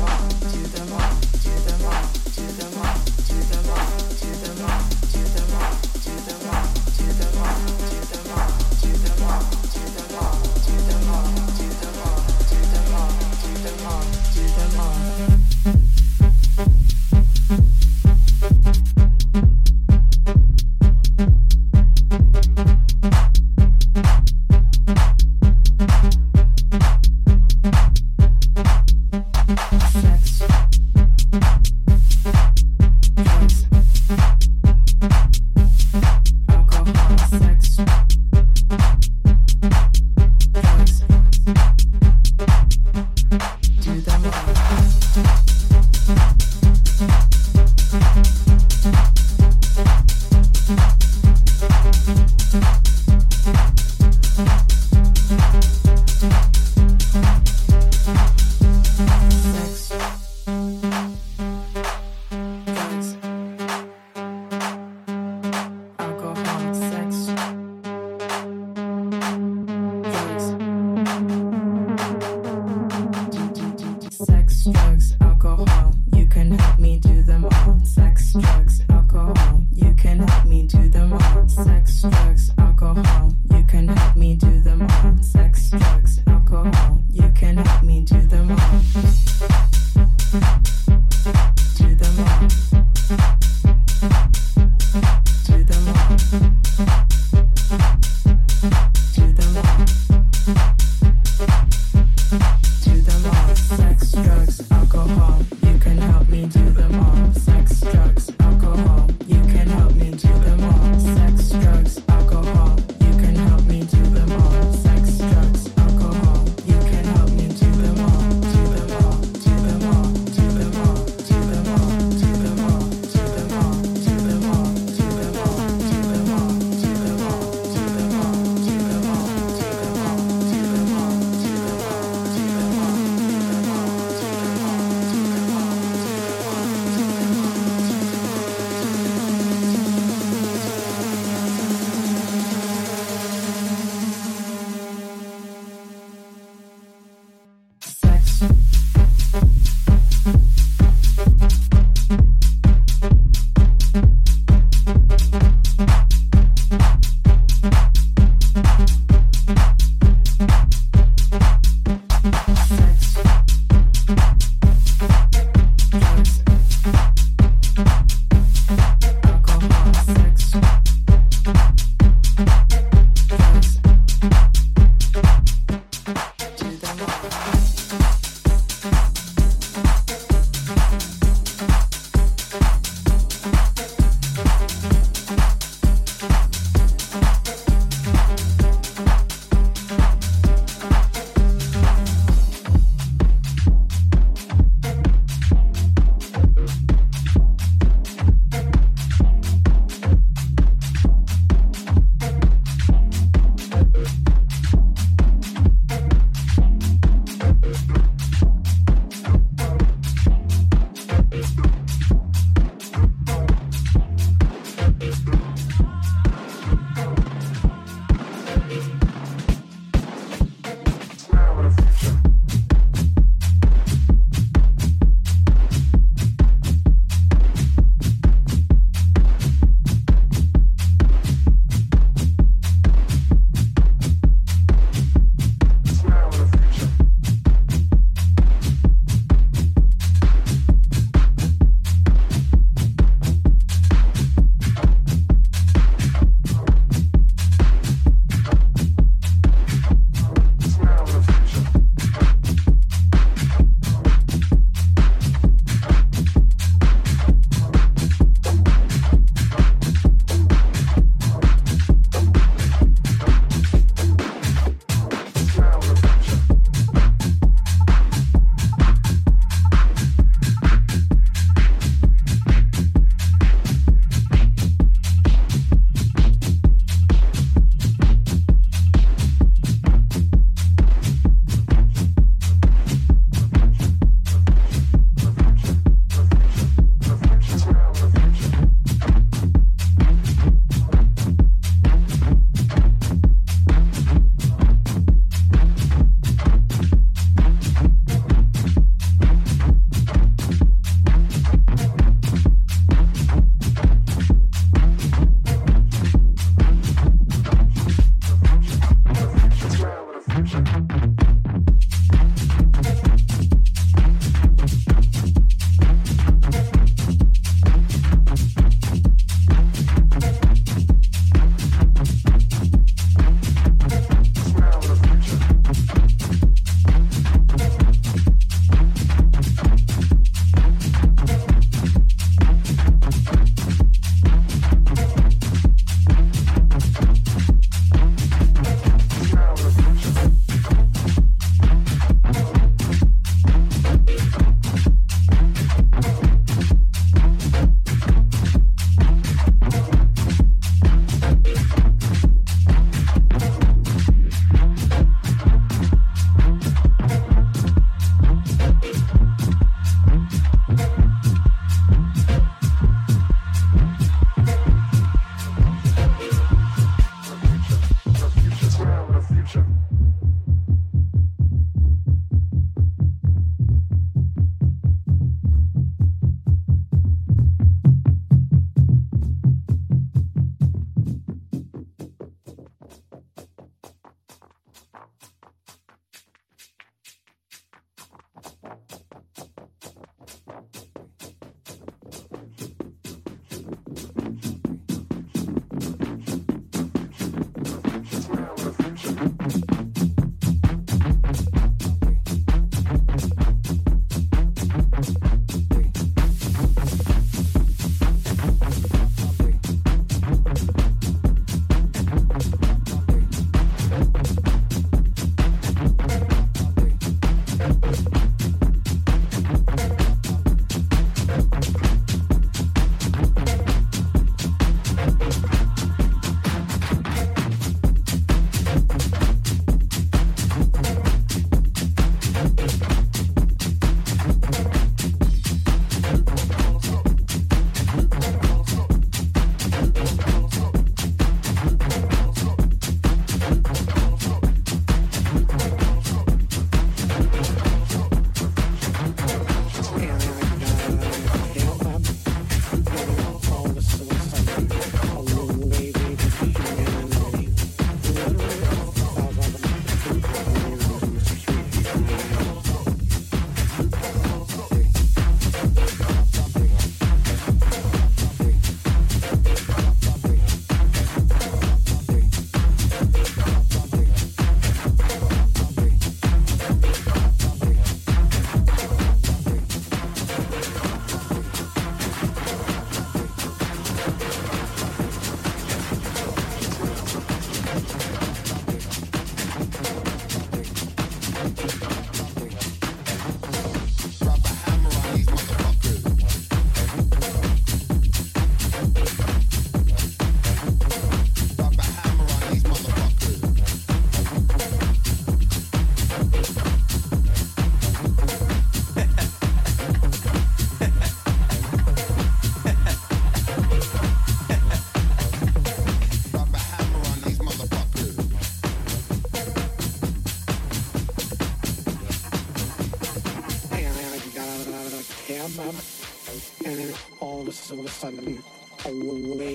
all, do them all.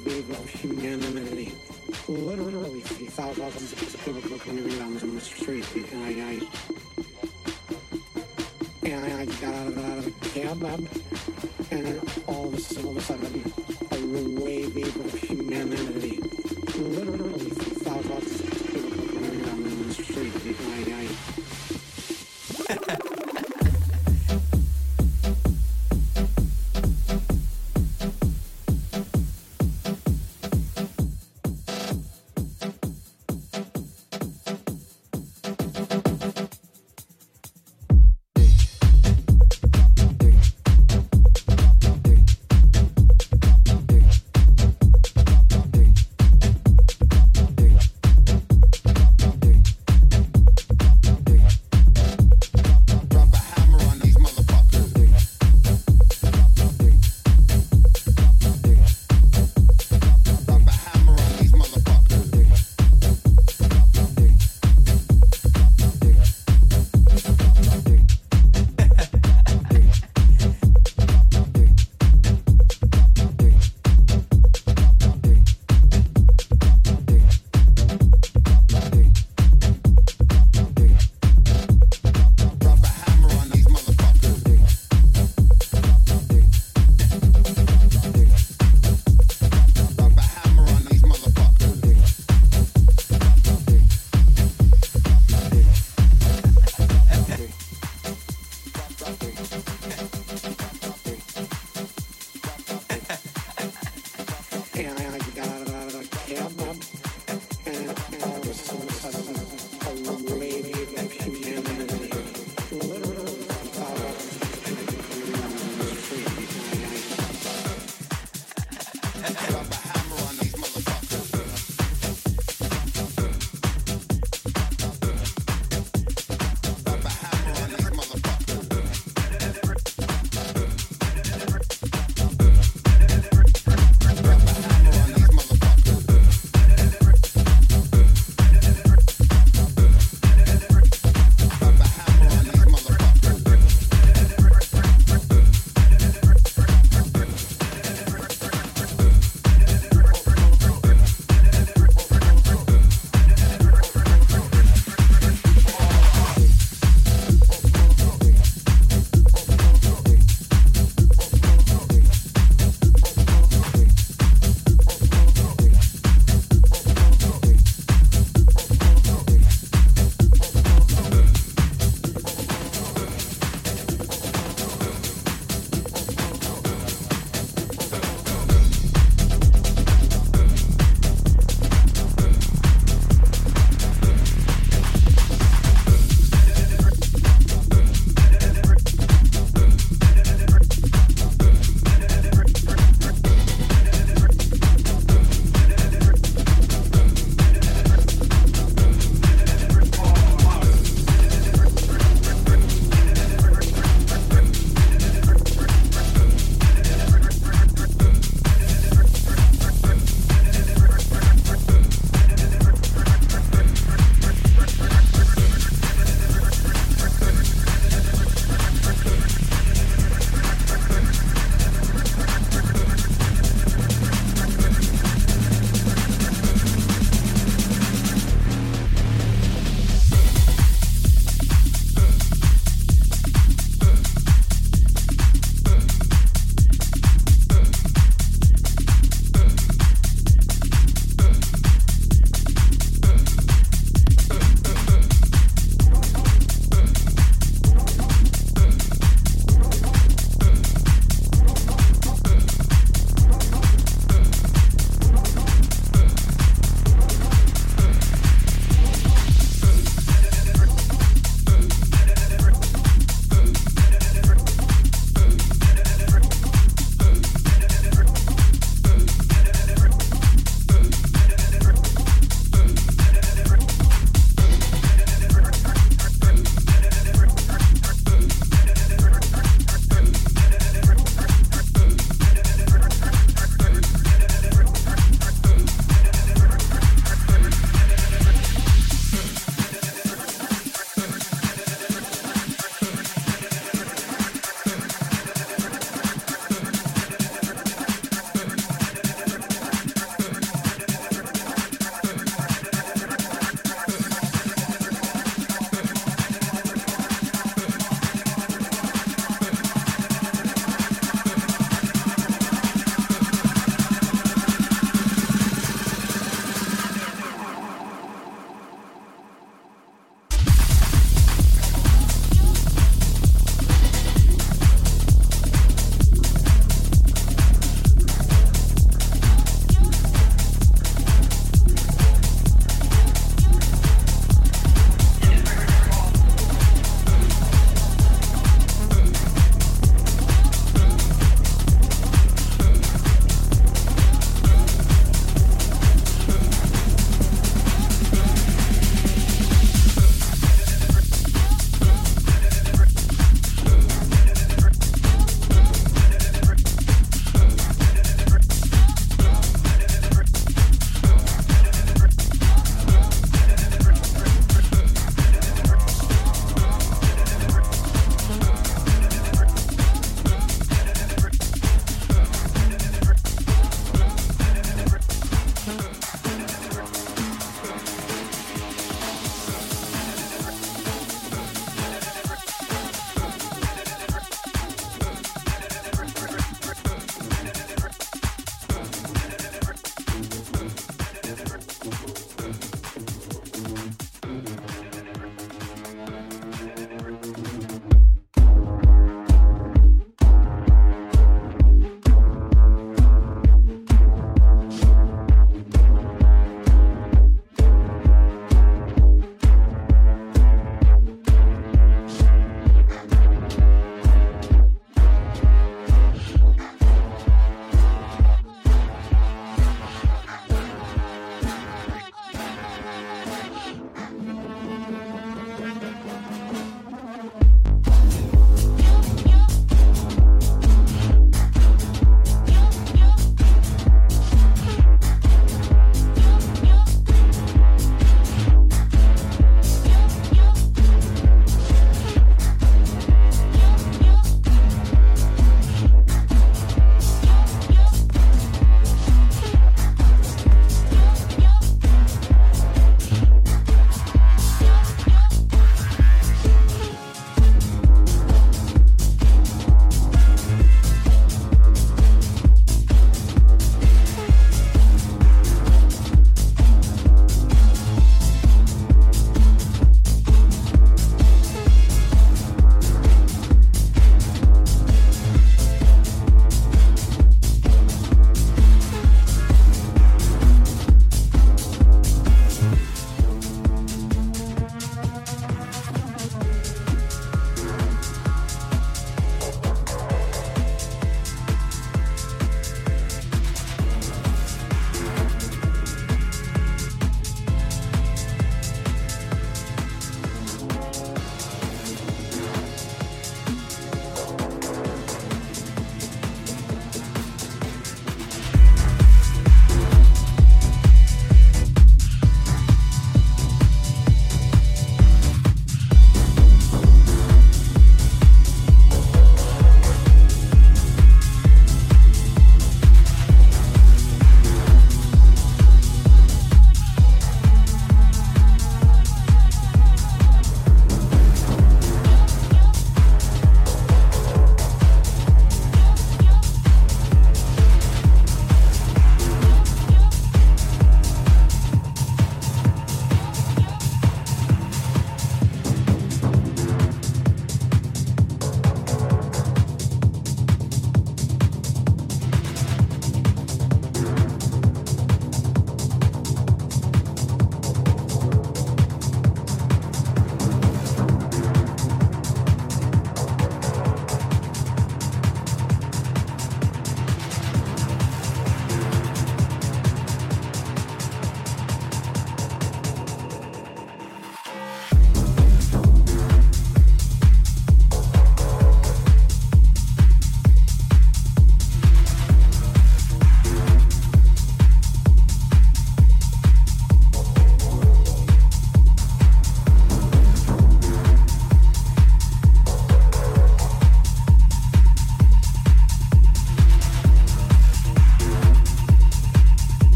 made me grow. Literally thousands of people coming down the street, and I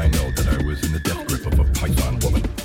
I know that I was in the death grip of a python woman.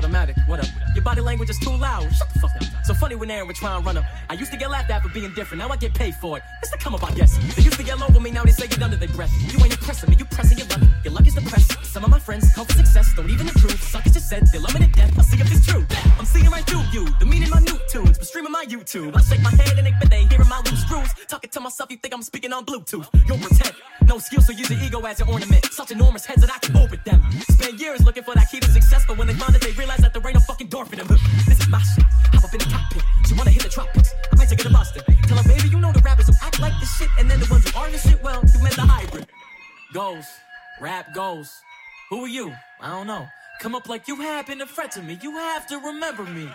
Semi-automatic. What up? Your body language is too loud. Shut the fuck up. So funny when Aaron would try and run up. I used to get laughed at for being different. Now I get paid for it. It's the come up, I guess. They used to yell over me. Now they say it under their breath. You ain't impressing me. You pressing your luck. Your luck is depressed. Some of my friends come for success. Don't even improve. Suckers just said they love me to death. I'll see if it's true. I'm seeing right through you. The meaning my new tunes. But streaming my YouTube. I shake my head and they but hearing my loose screws. Talking to myself, you think I'm speaking on Bluetooth. You'll pretend. No skill, so use your ego as your ornament. Such enormous heads that I can orbit them. Spend years looking for that key to success, but when they find it, they door for them. This is my shit. Hop up in the cockpit. She wanna hit the tropics. I might take her to Boston. Tell her, baby, you know the rappers who act like this shit, and then the ones who are the shit, well, you met the hybrid. Goes. Rap goes. Who are you? I don't know. Come up like you happen to fret to me. You have to remember me.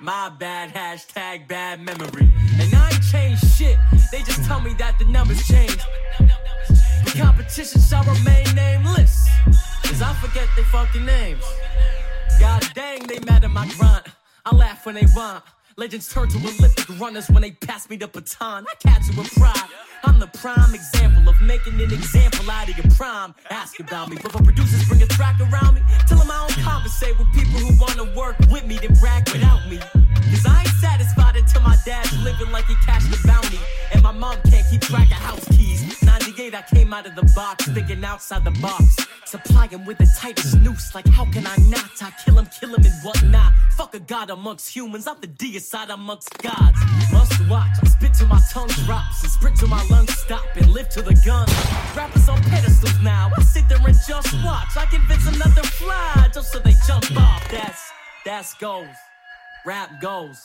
My bad, hashtag bad memory. And I ain't changed shit. They just tell me that the numbers change. The competition shall remain nameless. Cause I forget their fucking names. God dang, they mad at my grind. I laugh when they rhyme. Legends turn to Olympic runners when they pass me the baton. I catch it with pride. I'm the prime example of making an example out of your prime. Ask about me, but producers bring a track around me. Tell them I don't conversate with people who wanna work with me, then brag without me. Cause I ain't satisfied until my dad's living like he cashed the bounty. And my mom can't keep track of house keys. 98, I came out of the box, thinking outside the box. Supply him with the tightest noose, like how can I not? I kill him, kill him, and whatnot. Fuck a god amongst humans, I'm the deicide amongst gods. Must watch, I spit till my tongue drops, and sprint till my lungs stop, and live to the gun. Rappers on pedestals now, I sit there and just watch. I convince to fly, just so they jump off. That's, that's goes. Rap goes.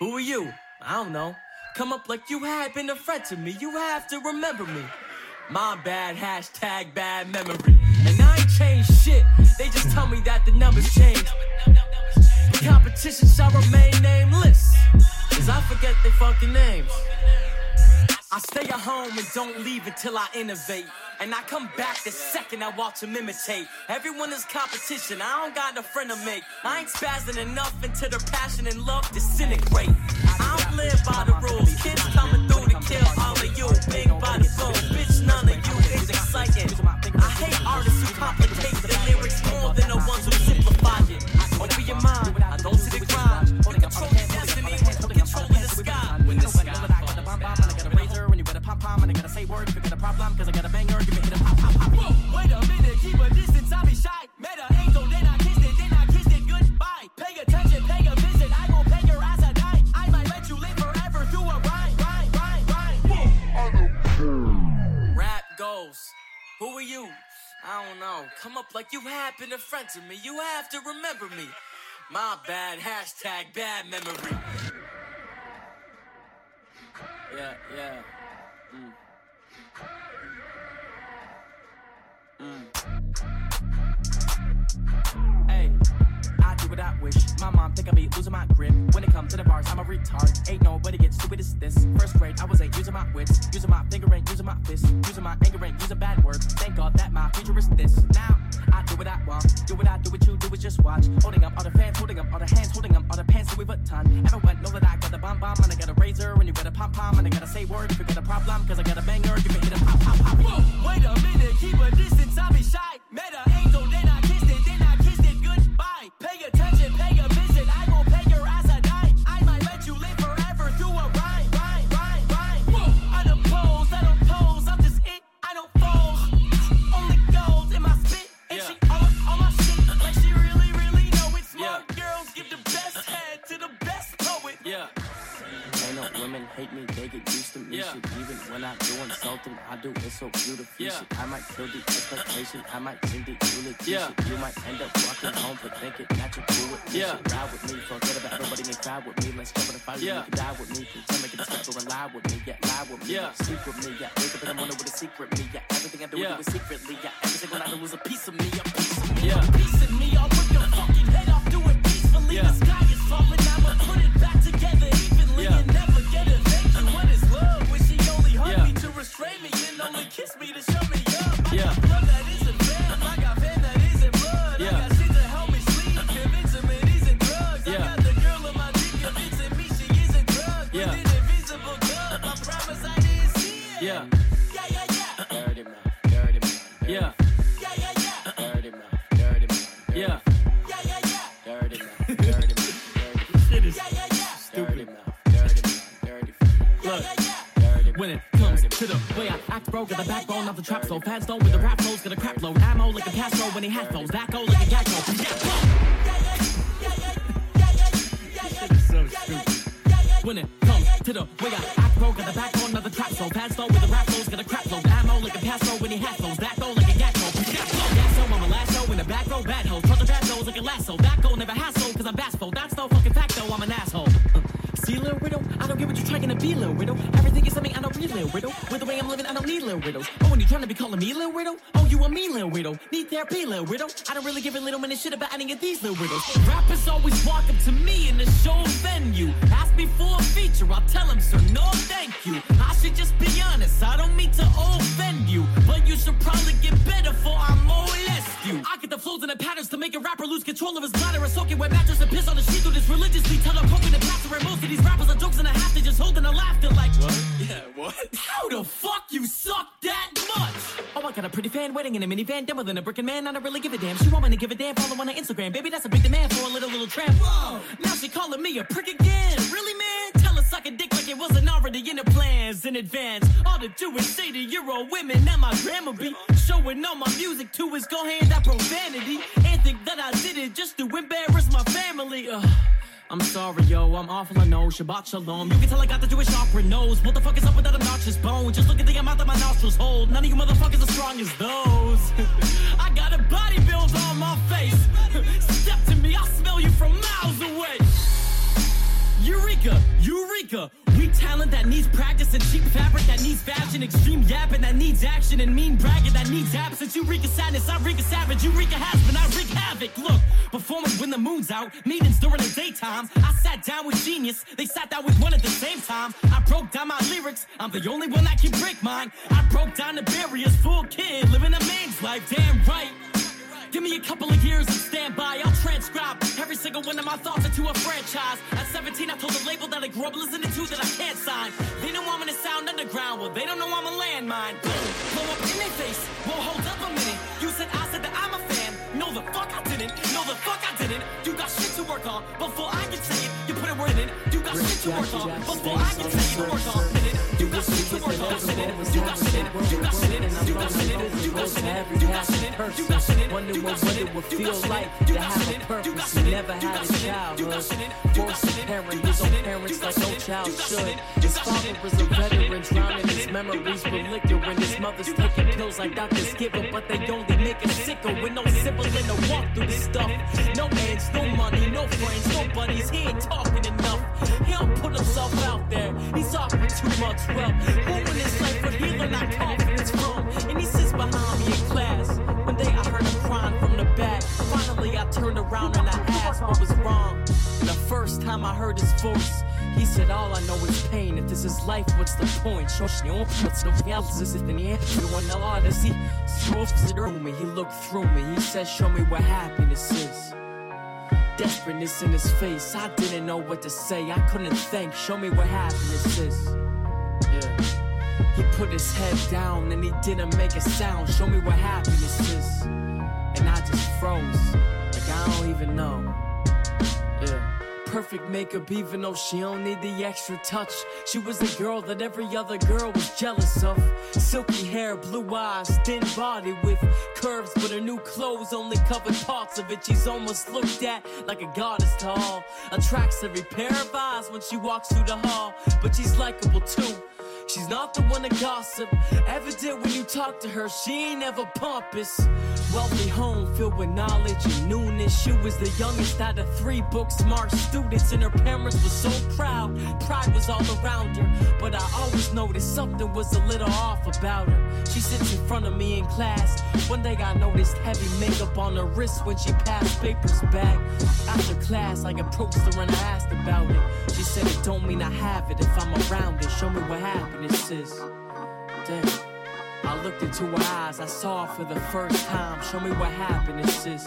Who are you? I don't know. Come up like you had been a friend to me. You have to remember me. My bad, hashtag bad memory. And I ain't changed shit. They just tell me that the numbers change. The competition shall remain nameless. Cause I forget their fucking names. I stay at home and don't leave until I innovate. And I come back the second I watch them imitate. Everyone is competition, I don't got no friend to make. I ain't spazzing enough until their passion and love disintegrate. I don't live by the rules. Kids coming through to kill all of you. None of you is exciting. I hate artists who complicate the lyrics more than the ones who simplify it. Open your mind, I don't see the grind. Control your destiny, control the sky. When the sky falls pom and I gotta say words, if you got a problem, cause I got a banger, give me hit a pop, pop, pop. Whoa, wait a minute, keep a distance, I'll be shy. Who are you? I don't know. Come up like you been a friend to me. You have to remember me. My bad. Hashtag bad memory. Yeah, yeah. Mm. I what I wish. My mom think I be losing my grip. When it comes to the bars, I'm a retard. Ain't nobody get stupid as this. First grade, I was ain't using my wits. Using my finger ain't using my fist. Using my anger ain't using bad words. Thank God that my future is this. Now, I do what I want. Do what I do, what you do is just watch. Holding up all the fans, holding up all the hands, holding up all the pants, so we put ton. Everyone know that I got the bomb bomb, and I got a razor, and you got a pom pom, and I gotta say words if you got a problem, cause I got a banger, give me hit a pop pop pop. Whoa, wait a minute, keep a distance, I'll be shy. Met an angel, then I I. Pay attention, pay a women hate me, they get used to me. Yeah. Shit, even when I do insult them, I do it so beautiful. Yeah. Shit, I might kill the expectation, I might sing the eulogy. Yeah. Shit, you might end up walking home, but think it natural with me. Yeah. Shit, ride with me, forget about everybody and cry with me. Let's in the fire, Yeah. you can die with me. Pretend make it a step and lie with me, yeah, lie with me. Yeah. Sleep with me, yeah, wake up in the morning with a secret me, yeah. Everything I do, Yeah. I do it secretly, yeah. Every single night I lose a piece of me, a piece of me, Yeah. a piece of me. I'll rip your fucking trap flow. Fast stone with the rap flows, got a crap load. Ammo like a Castro when he half those. Back I don't really give a little minute shit about any of these little widows. Rappers always walk up to me a in a minivan, dumber than a brickin' man. I don't really give a damn. She want me to give a damn. Follow on her Instagram, baby. That's a big demand for a little little tramp. Whoa, now she calling me a prick again. Really, man? Tell us sucking dick like it wasn't already in the plans in advance. All to do is say to your old women that my grandma be showing all my music to is go hand that profanity and Yo, I'm awful, I know. Shabbat shalom. You can tell I got the Jewish opera nose. What the fuck is up with that obnoxious bone? Just look at the amount that my nostrils hold. None of you motherfuckers as strong as those. I got a body build on my face. Step to me, I'll smell you from miles away. Eureka, Eureka. We talent that needs practice and cheap fabric that needs fashion, extreme yapping that needs action and mean bragging that needs absence. Eureka sadness, I wreak a savage. Eureka has been, I wreak havoc. Look, performing when the moon's out, meetings during the daytime. I sat down with genius, they sat down with one at the same time. I broke down my lyrics, I'm the only one that can break mine. I broke down the barriers, full kid, living a man's life, damn right. Give me a couple of years and stand by. I'll transcribe every single one of my thoughts into a franchise. At 17, I told the label that I grew up listening to that I can't sign. They know I'm gonna sound underground, well, they don't know I'm a landmine. Boom, blow up in their face. Whoa, hold up a minute. You said I said that I'm a fan. No, the fuck I didn't. No, the fuck I didn't. You got shit to work on before I can say it. You put a word in it. You got shit to work on before I can say it. Work on it. You got shit to work on. Shit in it. You got shit in it. You got shit in it. You got shit in it. You got shit in it. You got shit in it. You got shit in it. Wonder what it would feel like to have a purpose. He never had a childhood. Forced to parent his own parents like no child should. His father was a veteran, drowning his memories. And his mother's taking pills like doctors give her, but they only make it sicker with no sibling to walk through this stuff. No ends, no money, no friends, no buddies. He ain't talking enough. He don't put himself out there. He's offering too much wealth. I heard him crying from the back. Finally I turned around and I asked what was wrong. The first time I heard his voice, he said, All I know is pain. If this is life, what's the point? What's the else is it in the me. He looked through me. He said, Show me what happiness is. Desperateness in his face. I didn't know what to say. I couldn't think. Show me what happiness is. Put his head down and he didn't make a sound. Show me what happiness is. And I just froze. Like I don't even know. Yeah. Perfect makeup, even though she don't need the extra touch. She was the girl that every other girl was jealous of. Silky hair, blue eyes, thin body with curves, but her new clothes only covered parts of it. She's almost looked at like a goddess to all. Attracts every pair of eyes when she walks through the hall, but she's likable too. She's not the one to gossip. Evident when you talk to her, she ain't ever pompous. Wealthy home filled with knowledge and newness. She was the youngest out of three book smart students, and her parents were so proud. Pride was all around her, but I always noticed something was a little off about her. She sits in front of me in class. One day I noticed heavy makeup on her wrist when she passed papers back. After class, I approached her and I asked about it. She said it don't mean I have it if I'm around it. Show me what Damn. I looked into her eyes, I saw her for the first time. Show me what happiness is.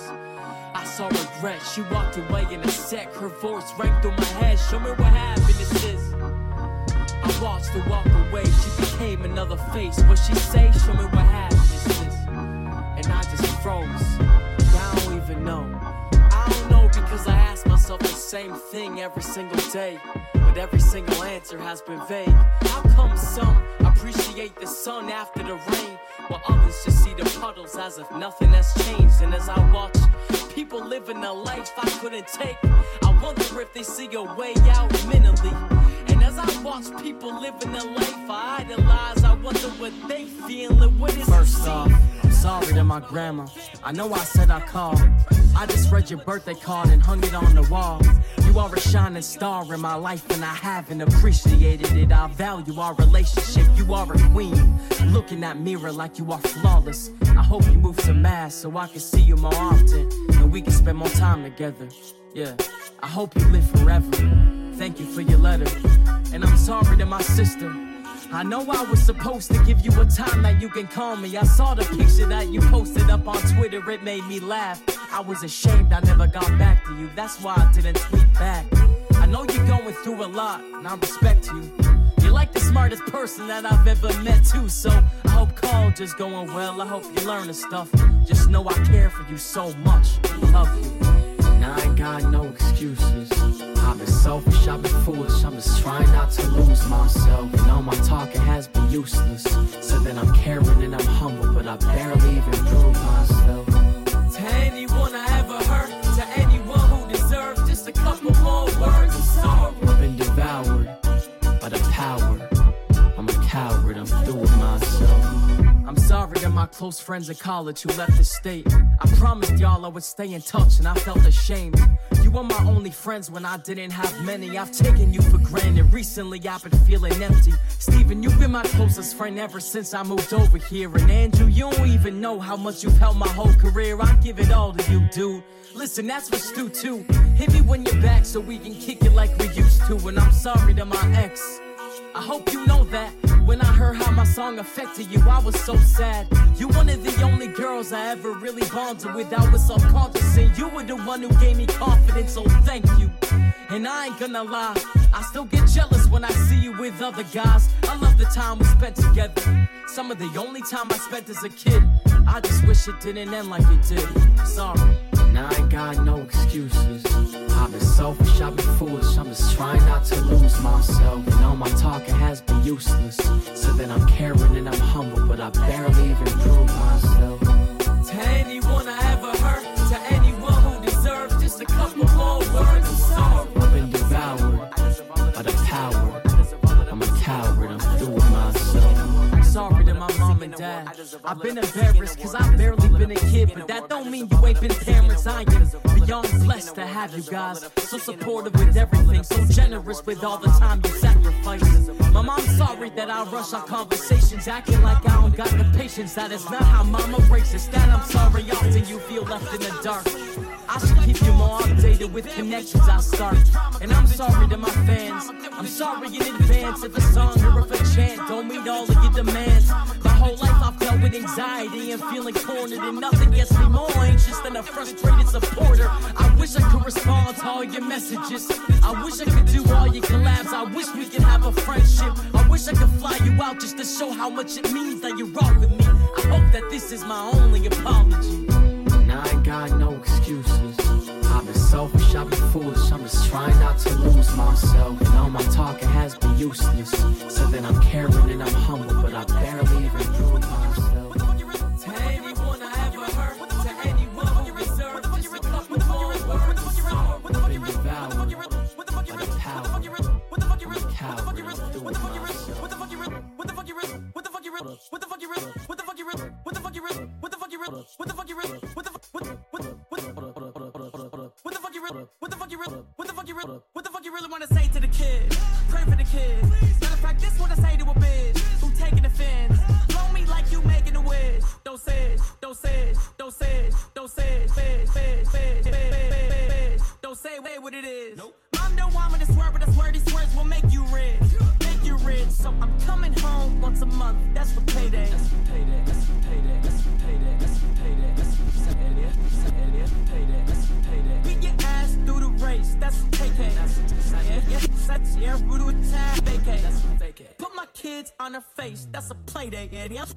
I saw regret, she walked away in a sec. Her voice rang through my head. Show me what happiness is. I watched her walk away, she became another face. What she say? Show me what happiness is. And I just froze. I don't even know. I because I ask myself the same thing every single day. But every single answer has been vague. How come some appreciate the sun after the rain, while others just see the puddles as if nothing has changed? And as I watch people living a life I couldn't take, I wonder if they see a way out mentally. I watch people living a life I idolize, I wonder what they feeling. What is First off, I'm sorry to my grandma. I know I said I called. I just read your birthday card and hung it on the wall. You are a shining star in my life, and I haven't appreciated it. I value our relationship. You are a queen. Looking at mirror like you are flawless. I hope you move to mass so I can see you more often and we can spend more time together. Yeah, I hope you live forever. Thank you for your letter, and I'm sorry to my sister. I know I was supposed to give you a time that you can call me. I saw the picture that you posted up on Twitter, it made me laugh. I was ashamed I never got back to you, that's why I didn't tweet back. I know you're going through a lot, and I respect you. You're like the smartest person that I've ever met, too. So I hope college's going well. I hope you're learning stuff. Just know I care for you so much. I Love you. I ain't got no excuses. I've been selfish, I've been foolish. I'm just trying not to lose myself. And all my talking has been useless. So then I'm caring and I'm humble, but I barely even prove myself. To anyone I ever hurt, to anyone who deserves just a couple more words of sorrow. I've been devoured by the power. I'm a coward, I'm through with myself. I'm sorry to my close friends at college who left the state. I promised y'all I would stay in touch and I felt ashamed. You were my only friends when I didn't have many. I've taken you for granted. Recently I've been feeling empty. Steven, you've been my closest friend ever since I moved over here. And Andrew, you don't even know how much you've helped my whole career. I give it all to you, dude. Listen, that's for Stu too. Hit me when you're back so we can kick it like we used to. And I'm sorry to my ex. I hope you know that. When I heard how my song affected you, I was so sad. You one of the only girls I ever really bonded with. I was self-conscious, and you were the one who gave me confidence. So thank you. And I ain't gonna lie, I still get jealous when I see you with other guys. I love the time we spent together. Some of the only time I spent as a kid. I just wish it didn't end like it did. Sorry. And I ain't got no excuses. I've been selfish, I've been foolish. I'm just trying not to lose myself. And all my talking has been useless. So then I'm caring and I'm humble, but I barely even prove myself. To anyone I ever I've been embarrassed cause I've barely been a kid, but that don't mean you ain't been parents. I am beyond blessed to have you guys. So supportive with everything, so generous with all the time you sacrifice. My mom's sorry that I rush our conversations, acting like I don't got the patience. That is not how mama races. That I'm sorry often you feel left in the dark. I should keep you more updated with connections I start. And I'm sorry to my fans. I'm sorry in advance if a song or if a chant don't meet all of your demands. My whole life I've dealt with anxiety and feeling cornered, and nothing gets me more anxious than a frustrated supporter. I wish I could respond to all your messages. I wish I could do all your collabs. I wish we could have a friendship. I wish I could fly you out just to show how much it means that you rock with me. I hope that this is my only apology. Got no excuses. I've been selfish, I've been foolish. I'm just trying not to lose myself. And all my talking has been useless. So then I'm caring and I'm humble, but I barely even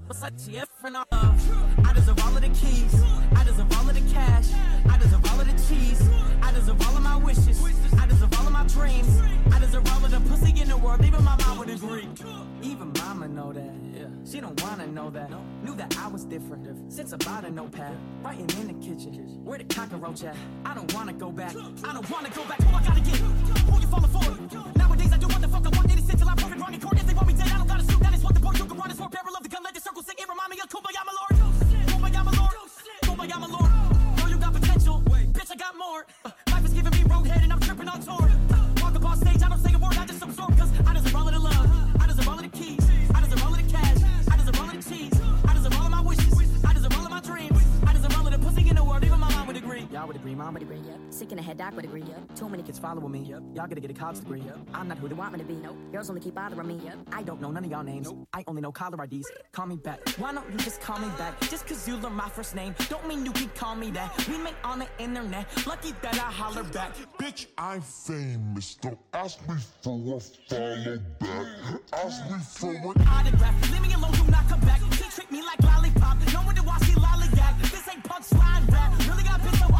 But such be. Girls only keep bothering me. Yep. I don't know none of y'all names. I only know caller IDs. Call me back. Why don't you just call me back? Just cause you learn my first name, don't mean you can call me that. We met on the internet. Lucky that I holler back. Bitch, I'm famous. Don't ask me for a follow back. Ask me for an Autograph. Leave me alone, do not come back. She treat me like lollipop. No one to watch me lollygag. This ain't punchline rap. Really got pissed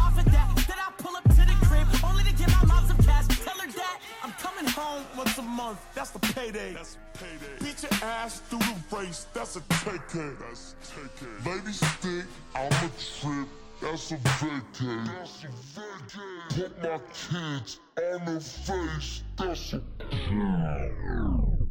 gone once a month, that's the payday. That's payday. Beat your ass through the race, that's a ticket. That's ticket. Baby stick, I'm a trip, that's a vacay. That's a vacay. Put my kids on the face, that's a kill.